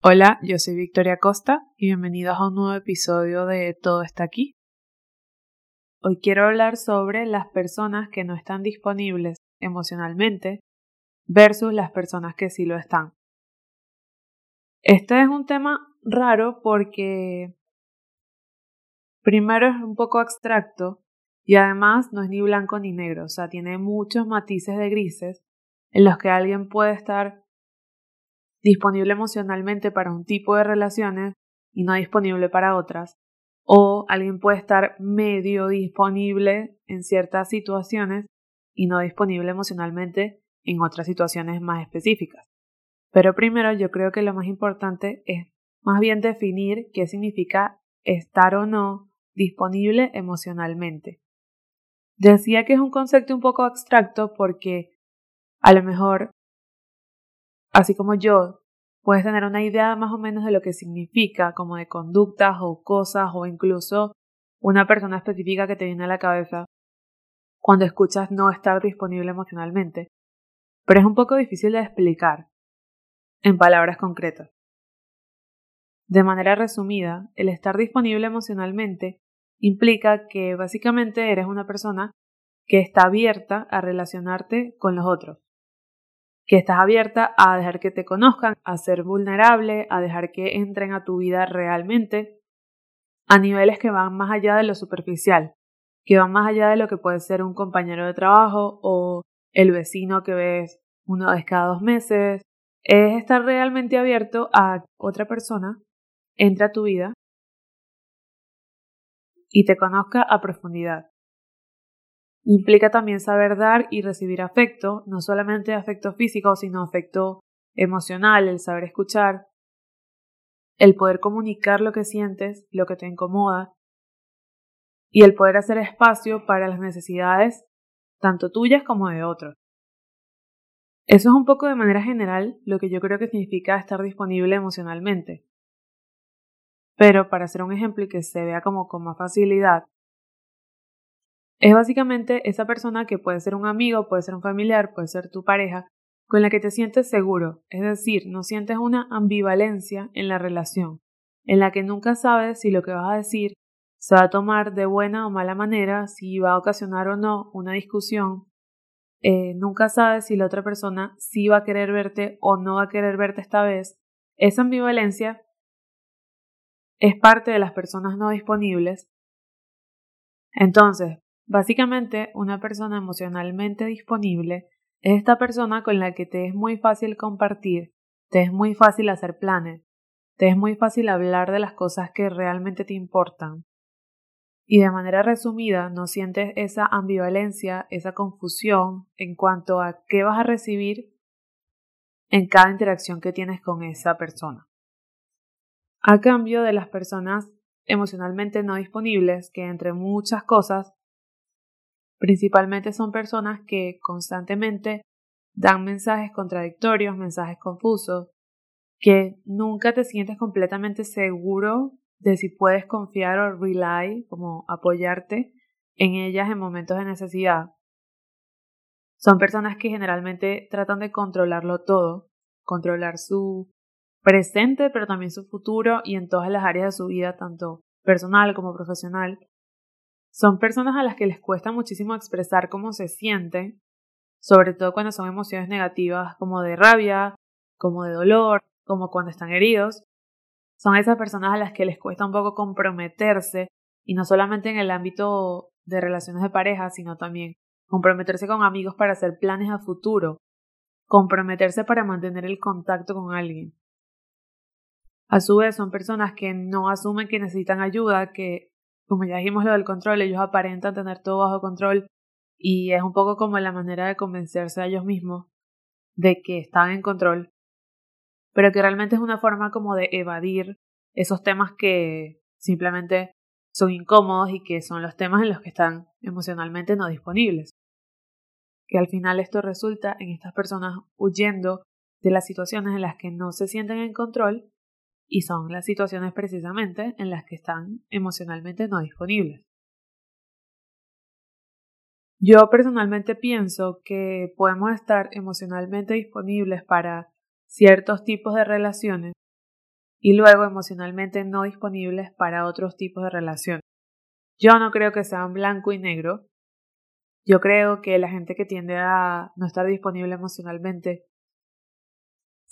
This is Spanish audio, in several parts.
Hola, yo soy Victoria Costa y bienvenidos a un nuevo episodio de Todo está aquí. Hoy quiero hablar sobre las personas que no están disponibles emocionalmente versus las personas que sí lo están. Este es un tema raro porque primero es un poco abstracto y además no es ni blanco ni negro, o sea, tiene muchos matices de grises en los que alguien puede estar disponible emocionalmente para un tipo de relaciones y no disponible para otras. O alguien puede estar medio disponible en ciertas situaciones y no disponible emocionalmente en otras situaciones más específicas. Pero primero yo creo que lo más importante es más bien definir qué significa estar o no disponible emocionalmente. Decía que es un concepto un poco abstracto porque a lo mejor así como yo, puedes tener una idea más o menos de lo que significa, como de conductas o cosas o incluso una persona específica que te viene a la cabeza cuando escuchas no estar disponible emocionalmente. Pero es un poco difícil de explicar en palabras concretas. De manera resumida, el estar disponible emocionalmente implica que básicamente eres una persona que está abierta a relacionarte con los otros que estás abierta a dejar que te conozcan, a ser vulnerable, a dejar que entren a tu vida realmente, a niveles que van más allá de lo superficial, que van más allá de lo que puede ser un compañero de trabajo o el vecino que ves una vez cada dos meses. Es estar realmente abierto a otra persona, entre a tu vida y te conozca a profundidad. Implica también saber dar y recibir afecto, no solamente afecto físico, sino afecto emocional, el saber escuchar, el poder comunicar lo que sientes, lo que te incomoda, y el poder hacer espacio para las necesidades tanto tuyas como de otros. Eso es un poco de manera general lo que yo creo que significa estar disponible emocionalmente. Pero para hacer un ejemplo y que se vea como con más facilidad, es básicamente esa persona que puede ser un amigo, puede ser un familiar, puede ser tu pareja, con la que te sientes seguro, es decir, no sientes una ambivalencia en la relación, en la que nunca sabes si lo que vas a decir se va a tomar de buena o mala manera, si va a ocasionar o no una discusión. Eh, nunca sabes si la otra persona sí va a querer verte o no va a querer verte esta vez. Esa ambivalencia es parte de las personas no disponibles. Entonces, Básicamente, una persona emocionalmente disponible es esta persona con la que te es muy fácil compartir, te es muy fácil hacer planes, te es muy fácil hablar de las cosas que realmente te importan. Y de manera resumida, no sientes esa ambivalencia, esa confusión en cuanto a qué vas a recibir en cada interacción que tienes con esa persona. A cambio de las personas emocionalmente no disponibles, que entre muchas cosas Principalmente son personas que constantemente dan mensajes contradictorios, mensajes confusos, que nunca te sientes completamente seguro de si puedes confiar o rely, como apoyarte en ellas en momentos de necesidad. Son personas que generalmente tratan de controlarlo todo, controlar su presente, pero también su futuro y en todas las áreas de su vida, tanto personal como profesional. Son personas a las que les cuesta muchísimo expresar cómo se sienten, sobre todo cuando son emociones negativas como de rabia, como de dolor, como cuando están heridos. Son esas personas a las que les cuesta un poco comprometerse, y no solamente en el ámbito de relaciones de pareja, sino también comprometerse con amigos para hacer planes a futuro, comprometerse para mantener el contacto con alguien. A su vez, son personas que no asumen que necesitan ayuda, que como ya dijimos lo del control, ellos aparentan tener todo bajo control y es un poco como la manera de convencerse a ellos mismos de que están en control, pero que realmente es una forma como de evadir esos temas que simplemente son incómodos y que son los temas en los que están emocionalmente no disponibles. Que al final esto resulta en estas personas huyendo de las situaciones en las que no se sienten en control y son las situaciones precisamente en las que están emocionalmente no disponibles. Yo personalmente pienso que podemos estar emocionalmente disponibles para ciertos tipos de relaciones y luego emocionalmente no disponibles para otros tipos de relación. Yo no creo que sean blanco y negro. Yo creo que la gente que tiende a no estar disponible emocionalmente,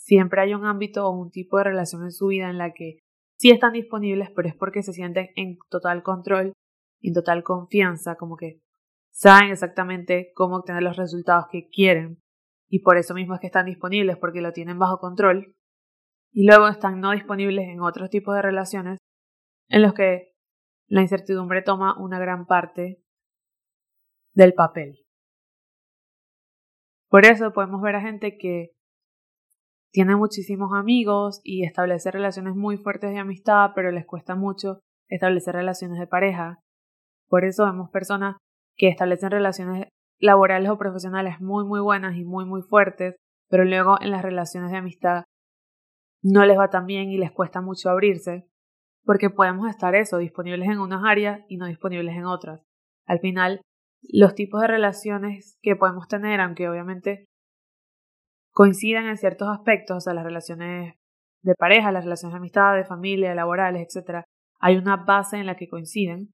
siempre hay un ámbito o un tipo de relación en su vida en la que sí están disponibles, pero es porque se sienten en total control, en total confianza, como que saben exactamente cómo obtener los resultados que quieren y por eso mismo es que están disponibles porque lo tienen bajo control y luego están no disponibles en otros tipos de relaciones en los que la incertidumbre toma una gran parte del papel. Por eso podemos ver a gente que tiene muchísimos amigos y establece relaciones muy fuertes de amistad, pero les cuesta mucho establecer relaciones de pareja. Por eso vemos personas que establecen relaciones laborales o profesionales muy muy buenas y muy muy fuertes, pero luego en las relaciones de amistad no les va tan bien y les cuesta mucho abrirse, porque podemos estar eso, disponibles en unas áreas y no disponibles en otras. Al final, los tipos de relaciones que podemos tener, aunque obviamente coincidan en ciertos aspectos, o sea, las relaciones de pareja, las relaciones de amistad, de familia, laborales, etc., hay una base en la que coinciden,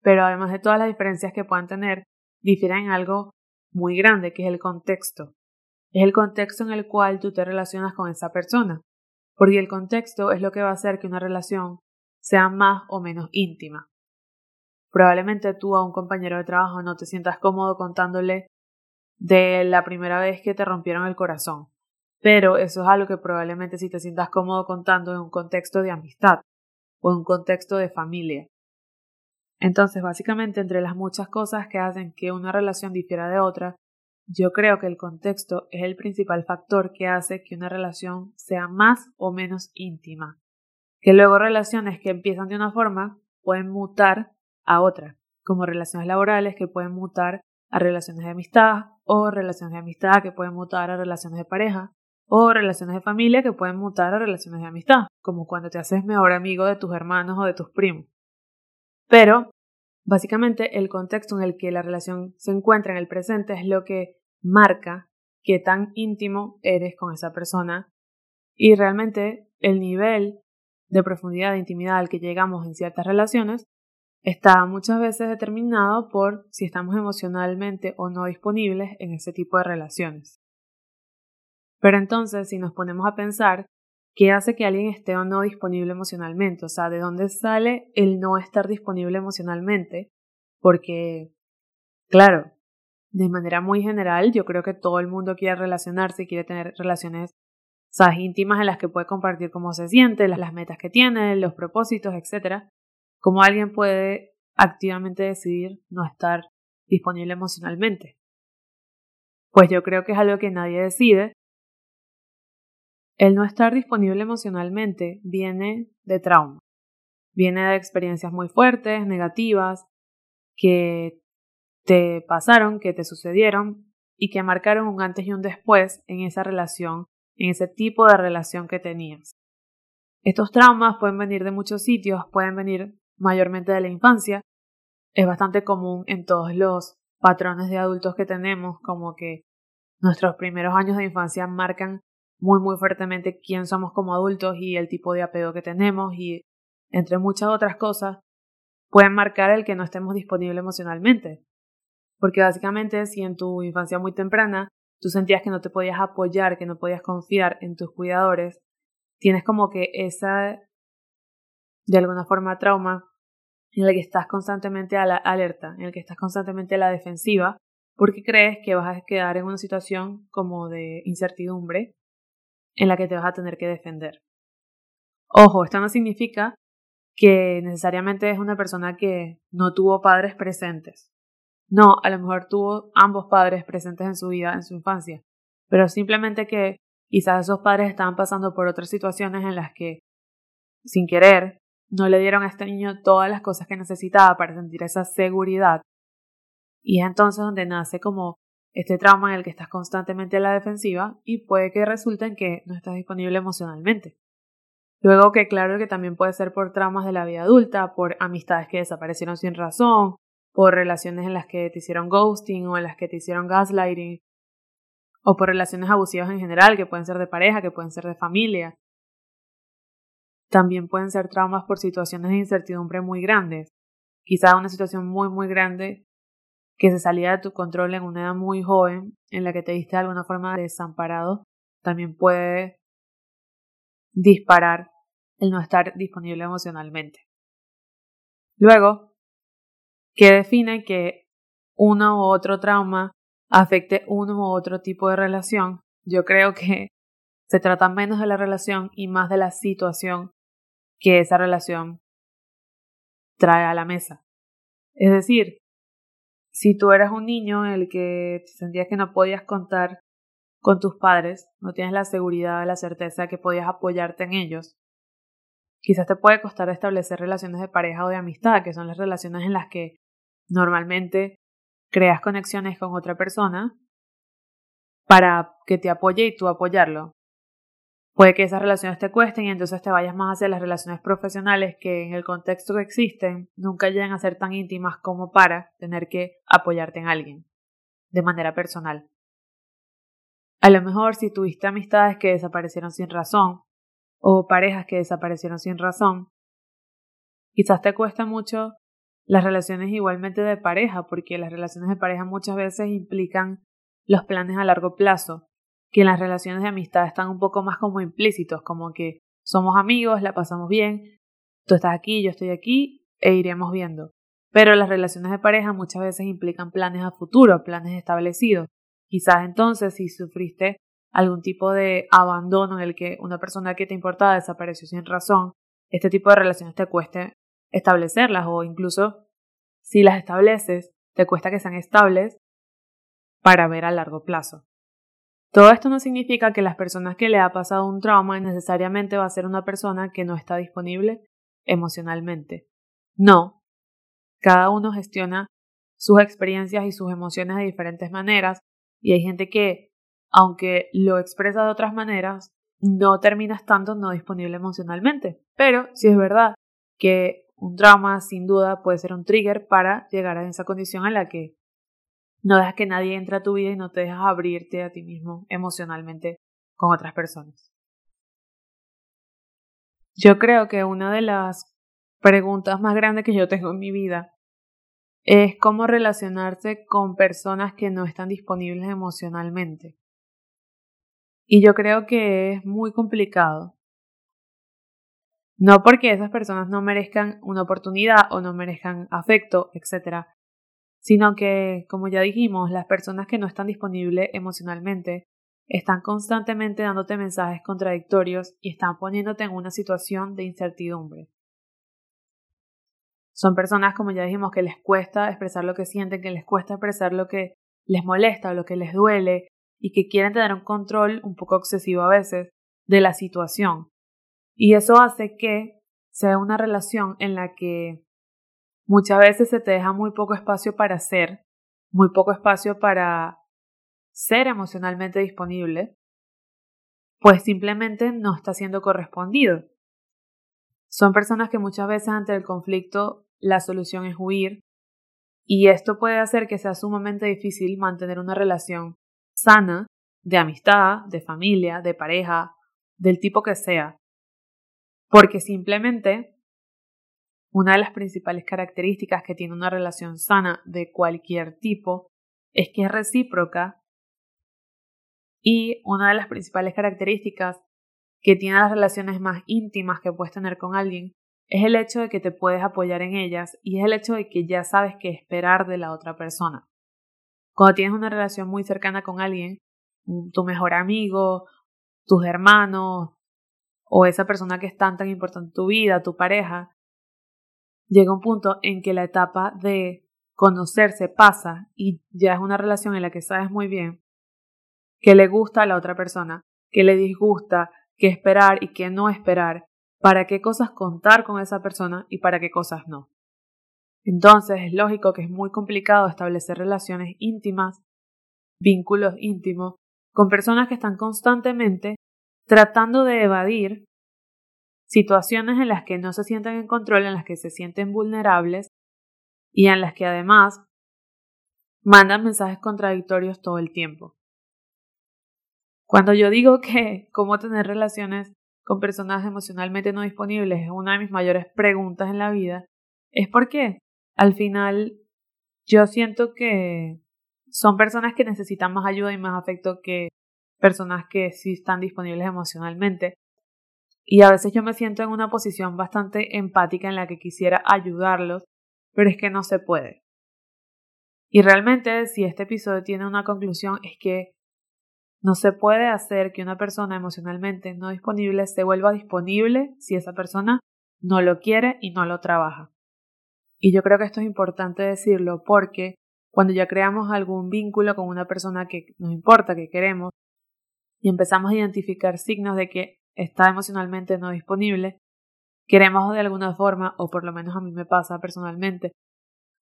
pero además de todas las diferencias que puedan tener, difieren en algo muy grande, que es el contexto. Es el contexto en el cual tú te relacionas con esa persona, porque el contexto es lo que va a hacer que una relación sea más o menos íntima. Probablemente tú a un compañero de trabajo no te sientas cómodo contándole de la primera vez que te rompieron el corazón, pero eso es algo que probablemente si te sientas cómodo contando en un contexto de amistad o en un contexto de familia. Entonces, básicamente, entre las muchas cosas que hacen que una relación difiera de otra, yo creo que el contexto es el principal factor que hace que una relación sea más o menos íntima. Que luego relaciones que empiezan de una forma pueden mutar a otra, como relaciones laborales que pueden mutar a relaciones de amistad, o relaciones de amistad que pueden mutar a relaciones de pareja, o relaciones de familia que pueden mutar a relaciones de amistad, como cuando te haces mejor amigo de tus hermanos o de tus primos. Pero, básicamente, el contexto en el que la relación se encuentra en el presente es lo que marca qué tan íntimo eres con esa persona y realmente el nivel de profundidad de intimidad al que llegamos en ciertas relaciones está muchas veces determinado por si estamos emocionalmente o no disponibles en ese tipo de relaciones. Pero entonces, si nos ponemos a pensar, ¿qué hace que alguien esté o no disponible emocionalmente? O sea, ¿de dónde sale el no estar disponible emocionalmente? Porque, claro, de manera muy general, yo creo que todo el mundo quiere relacionarse y quiere tener relaciones íntimas en las que puede compartir cómo se siente, las, las metas que tiene, los propósitos, etc. ¿Cómo alguien puede activamente decidir no estar disponible emocionalmente? Pues yo creo que es algo que nadie decide. El no estar disponible emocionalmente viene de trauma, viene de experiencias muy fuertes, negativas, que te pasaron, que te sucedieron y que marcaron un antes y un después en esa relación, en ese tipo de relación que tenías. Estos traumas pueden venir de muchos sitios, pueden venir mayormente de la infancia. Es bastante común en todos los patrones de adultos que tenemos, como que nuestros primeros años de infancia marcan muy muy fuertemente quién somos como adultos y el tipo de apego que tenemos y entre muchas otras cosas pueden marcar el que no estemos disponibles emocionalmente. Porque básicamente si en tu infancia muy temprana tú sentías que no te podías apoyar, que no podías confiar en tus cuidadores, tienes como que esa de alguna forma trauma en el que estás constantemente a la alerta, en el que estás constantemente a la defensiva, porque crees que vas a quedar en una situación como de incertidumbre en la que te vas a tener que defender. Ojo, esto no significa que necesariamente es una persona que no tuvo padres presentes. No, a lo mejor tuvo ambos padres presentes en su vida, en su infancia, pero simplemente que quizás esos padres estaban pasando por otras situaciones en las que, sin querer, no le dieron a este niño todas las cosas que necesitaba para sentir esa seguridad. Y es entonces donde nace como este trauma en el que estás constantemente en la defensiva y puede que resulte en que no estás disponible emocionalmente. Luego que claro que también puede ser por traumas de la vida adulta, por amistades que desaparecieron sin razón, por relaciones en las que te hicieron ghosting o en las que te hicieron gaslighting, o por relaciones abusivas en general, que pueden ser de pareja, que pueden ser de familia. También pueden ser traumas por situaciones de incertidumbre muy grandes. Quizás una situación muy, muy grande que se salía de tu control en una edad muy joven, en la que te diste de alguna forma desamparado, también puede disparar el no estar disponible emocionalmente. Luego, ¿qué define que uno u otro trauma afecte uno u otro tipo de relación? Yo creo que se trata menos de la relación y más de la situación que esa relación trae a la mesa. Es decir, si tú eras un niño en el que sentías que no podías contar con tus padres, no tienes la seguridad, la certeza que podías apoyarte en ellos, quizás te puede costar establecer relaciones de pareja o de amistad, que son las relaciones en las que normalmente creas conexiones con otra persona para que te apoye y tú apoyarlo. Puede que esas relaciones te cuesten y entonces te vayas más hacia las relaciones profesionales que en el contexto que existen nunca llegan a ser tan íntimas como para tener que apoyarte en alguien de manera personal. A lo mejor si tuviste amistades que desaparecieron sin razón o parejas que desaparecieron sin razón, quizás te cuesta mucho las relaciones igualmente de pareja porque las relaciones de pareja muchas veces implican los planes a largo plazo que en las relaciones de amistad están un poco más como implícitos, como que somos amigos, la pasamos bien, tú estás aquí, yo estoy aquí e iremos viendo. Pero las relaciones de pareja muchas veces implican planes a futuro, planes establecidos. Quizás entonces si sufriste algún tipo de abandono en el que una persona que te importaba desapareció sin razón, este tipo de relaciones te cueste establecerlas o incluso si las estableces, te cuesta que sean estables para ver a largo plazo. Todo esto no significa que las personas que le ha pasado un trauma necesariamente va a ser una persona que no está disponible emocionalmente. No. Cada uno gestiona sus experiencias y sus emociones de diferentes maneras y hay gente que, aunque lo expresa de otras maneras, no termina estando no disponible emocionalmente. Pero sí es verdad que un trauma sin duda puede ser un trigger para llegar a esa condición en la que no dejas que nadie entre a tu vida y no te dejas abrirte a ti mismo emocionalmente con otras personas. Yo creo que una de las preguntas más grandes que yo tengo en mi vida es cómo relacionarse con personas que no están disponibles emocionalmente. Y yo creo que es muy complicado. No porque esas personas no merezcan una oportunidad o no merezcan afecto, etc., sino que, como ya dijimos, las personas que no están disponibles emocionalmente están constantemente dándote mensajes contradictorios y están poniéndote en una situación de incertidumbre. Son personas, como ya dijimos, que les cuesta expresar lo que sienten, que les cuesta expresar lo que les molesta o lo que les duele y que quieren tener un control un poco excesivo a veces de la situación. Y eso hace que sea una relación en la que Muchas veces se te deja muy poco espacio para ser, muy poco espacio para ser emocionalmente disponible, pues simplemente no está siendo correspondido. Son personas que muchas veces ante el conflicto la solución es huir y esto puede hacer que sea sumamente difícil mantener una relación sana de amistad, de familia, de pareja, del tipo que sea, porque simplemente una de las principales características que tiene una relación sana de cualquier tipo es que es recíproca y una de las principales características que tiene las relaciones más íntimas que puedes tener con alguien es el hecho de que te puedes apoyar en ellas y es el hecho de que ya sabes qué esperar de la otra persona. Cuando tienes una relación muy cercana con alguien, tu mejor amigo, tus hermanos o esa persona que es tan tan importante en tu vida, tu pareja, llega un punto en que la etapa de conocerse pasa y ya es una relación en la que sabes muy bien que le gusta a la otra persona, que le disgusta, qué esperar y qué no esperar, para qué cosas contar con esa persona y para qué cosas no. Entonces es lógico que es muy complicado establecer relaciones íntimas, vínculos íntimos, con personas que están constantemente tratando de evadir situaciones en las que no se sienten en control, en las que se sienten vulnerables y en las que además mandan mensajes contradictorios todo el tiempo. Cuando yo digo que cómo tener relaciones con personas emocionalmente no disponibles es una de mis mayores preguntas en la vida, es porque al final yo siento que son personas que necesitan más ayuda y más afecto que personas que sí están disponibles emocionalmente. Y a veces yo me siento en una posición bastante empática en la que quisiera ayudarlos, pero es que no se puede. Y realmente si este episodio tiene una conclusión es que no se puede hacer que una persona emocionalmente no disponible se vuelva disponible si esa persona no lo quiere y no lo trabaja. Y yo creo que esto es importante decirlo porque cuando ya creamos algún vínculo con una persona que nos importa, que queremos, y empezamos a identificar signos de que está emocionalmente no disponible, queremos de alguna forma, o por lo menos a mí me pasa personalmente,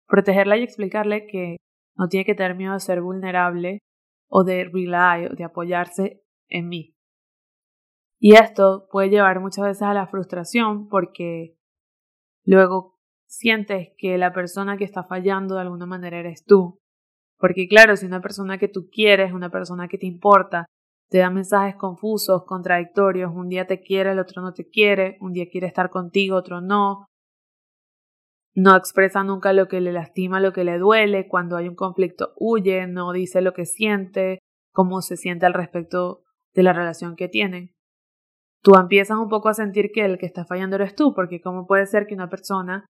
protegerla y explicarle que no tiene que tener miedo de ser vulnerable o de rely o de apoyarse en mí. Y esto puede llevar muchas veces a la frustración porque luego sientes que la persona que está fallando de alguna manera eres tú. Porque claro, si una persona que tú quieres, una persona que te importa, te da mensajes confusos, contradictorios, un día te quiere, el otro no te quiere, un día quiere estar contigo, otro no, no expresa nunca lo que le lastima, lo que le duele, cuando hay un conflicto huye, no dice lo que siente, cómo se siente al respecto de la relación que tienen. Tú empiezas un poco a sentir que el que está fallando eres tú, porque cómo puede ser que una persona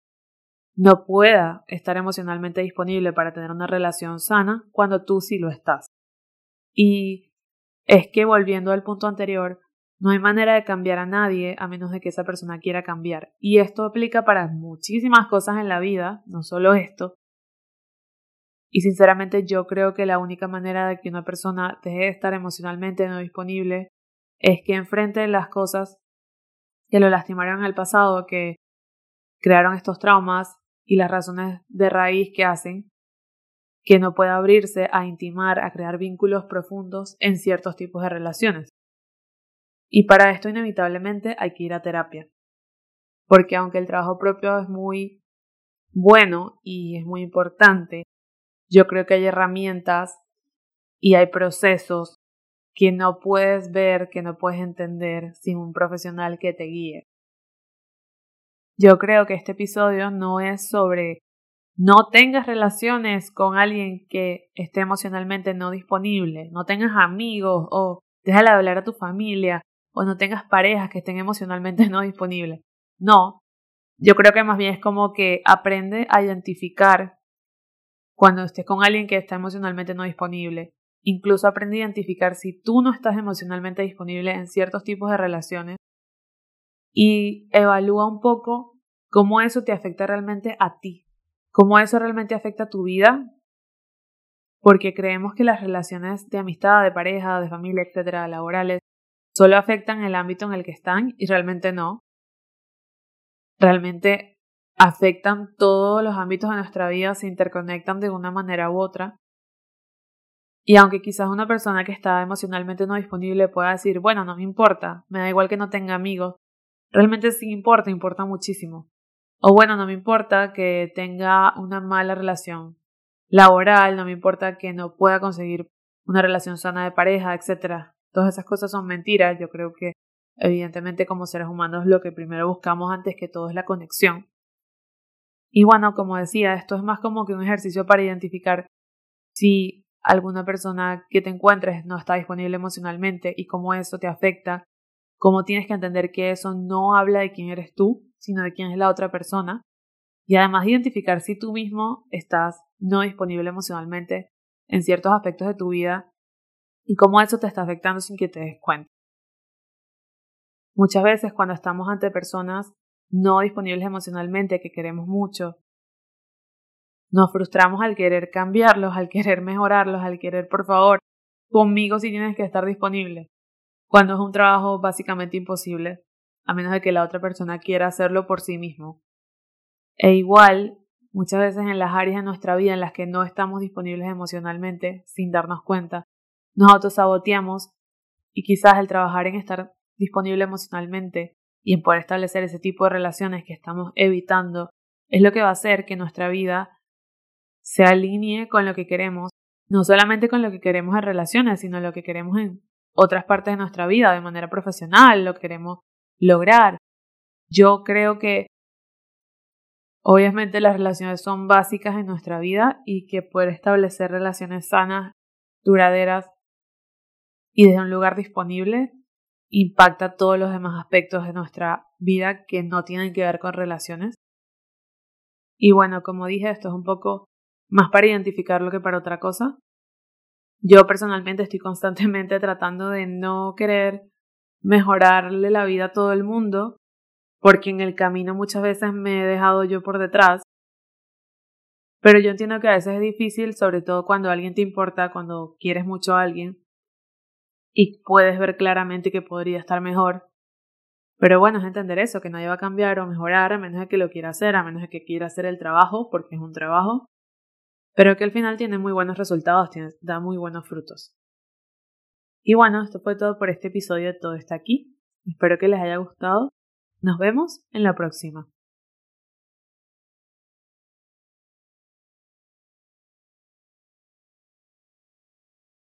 no pueda estar emocionalmente disponible para tener una relación sana cuando tú sí lo estás. Y es que volviendo al punto anterior, no hay manera de cambiar a nadie a menos de que esa persona quiera cambiar. Y esto aplica para muchísimas cosas en la vida, no solo esto. Y sinceramente yo creo que la única manera de que una persona deje de estar emocionalmente no disponible es que enfrente las cosas que lo lastimaron en el pasado, que crearon estos traumas y las razones de raíz que hacen que no pueda abrirse a intimar, a crear vínculos profundos en ciertos tipos de relaciones. Y para esto inevitablemente hay que ir a terapia. Porque aunque el trabajo propio es muy bueno y es muy importante, yo creo que hay herramientas y hay procesos que no puedes ver, que no puedes entender sin un profesional que te guíe. Yo creo que este episodio no es sobre no tengas relaciones con alguien que esté emocionalmente no disponible, no tengas amigos o déjale hablar a tu familia o no tengas parejas que estén emocionalmente no disponibles. No, yo creo que más bien es como que aprende a identificar cuando estés con alguien que está emocionalmente no disponible. Incluso aprende a identificar si tú no estás emocionalmente disponible en ciertos tipos de relaciones y evalúa un poco cómo eso te afecta realmente a ti, cómo eso realmente afecta a tu vida, porque creemos que las relaciones de amistad, de pareja, de familia, etcétera, laborales, solo afectan el ámbito en el que están y realmente no. Realmente afectan todos los ámbitos de nuestra vida, se interconectan de una manera u otra. Y aunque quizás una persona que está emocionalmente no disponible pueda decir, bueno, no me importa, me da igual que no tenga amigos, realmente sí importa, importa muchísimo. O bueno, no me importa que tenga una mala relación laboral, no me importa que no pueda conseguir una relación sana de pareja, etc. Todas esas cosas son mentiras. Yo creo que evidentemente como seres humanos lo que primero buscamos antes que todo es la conexión. Y bueno, como decía, esto es más como que un ejercicio para identificar si alguna persona que te encuentres no está disponible emocionalmente y cómo eso te afecta, cómo tienes que entender que eso no habla de quién eres tú, sino de quién es la otra persona. Y además identificar si tú mismo estás no disponible emocionalmente en ciertos aspectos de tu vida y cómo eso te está afectando sin que te des cuenta. Muchas veces cuando estamos ante personas no disponibles emocionalmente que queremos mucho, nos frustramos al querer cambiarlos, al querer mejorarlos, al querer, por favor, conmigo si tienes que estar disponible, cuando es un trabajo básicamente imposible, a menos de que la otra persona quiera hacerlo por sí mismo. E igual, muchas veces en las áreas de nuestra vida en las que no estamos disponibles emocionalmente, sin darnos cuenta, nos autosaboteamos y quizás el trabajar en estar disponible emocionalmente y en poder establecer ese tipo de relaciones que estamos evitando es lo que va a hacer que nuestra vida se alinee con lo que queremos, no solamente con lo que queremos en relaciones, sino lo que queremos en otras partes de nuestra vida, de manera profesional, lo queremos lograr. Yo creo que obviamente las relaciones son básicas en nuestra vida y que poder establecer relaciones sanas, duraderas y desde un lugar disponible impacta todos los demás aspectos de nuestra vida que no tienen que ver con relaciones. Y bueno, como dije, esto es un poco más para identificarlo que para otra cosa. Yo personalmente estoy constantemente tratando de no querer mejorarle la vida a todo el mundo, porque en el camino muchas veces me he dejado yo por detrás. Pero yo entiendo que a veces es difícil, sobre todo cuando alguien te importa, cuando quieres mucho a alguien y puedes ver claramente que podría estar mejor. Pero bueno, es entender eso, que nadie va a cambiar o mejorar a menos de que lo quiera hacer, a menos de que quiera hacer el trabajo, porque es un trabajo, pero que al final tiene muy buenos resultados, tiene, da muy buenos frutos. Y bueno, esto fue todo por este episodio Todo está aquí. Espero que les haya gustado. Nos vemos en la próxima.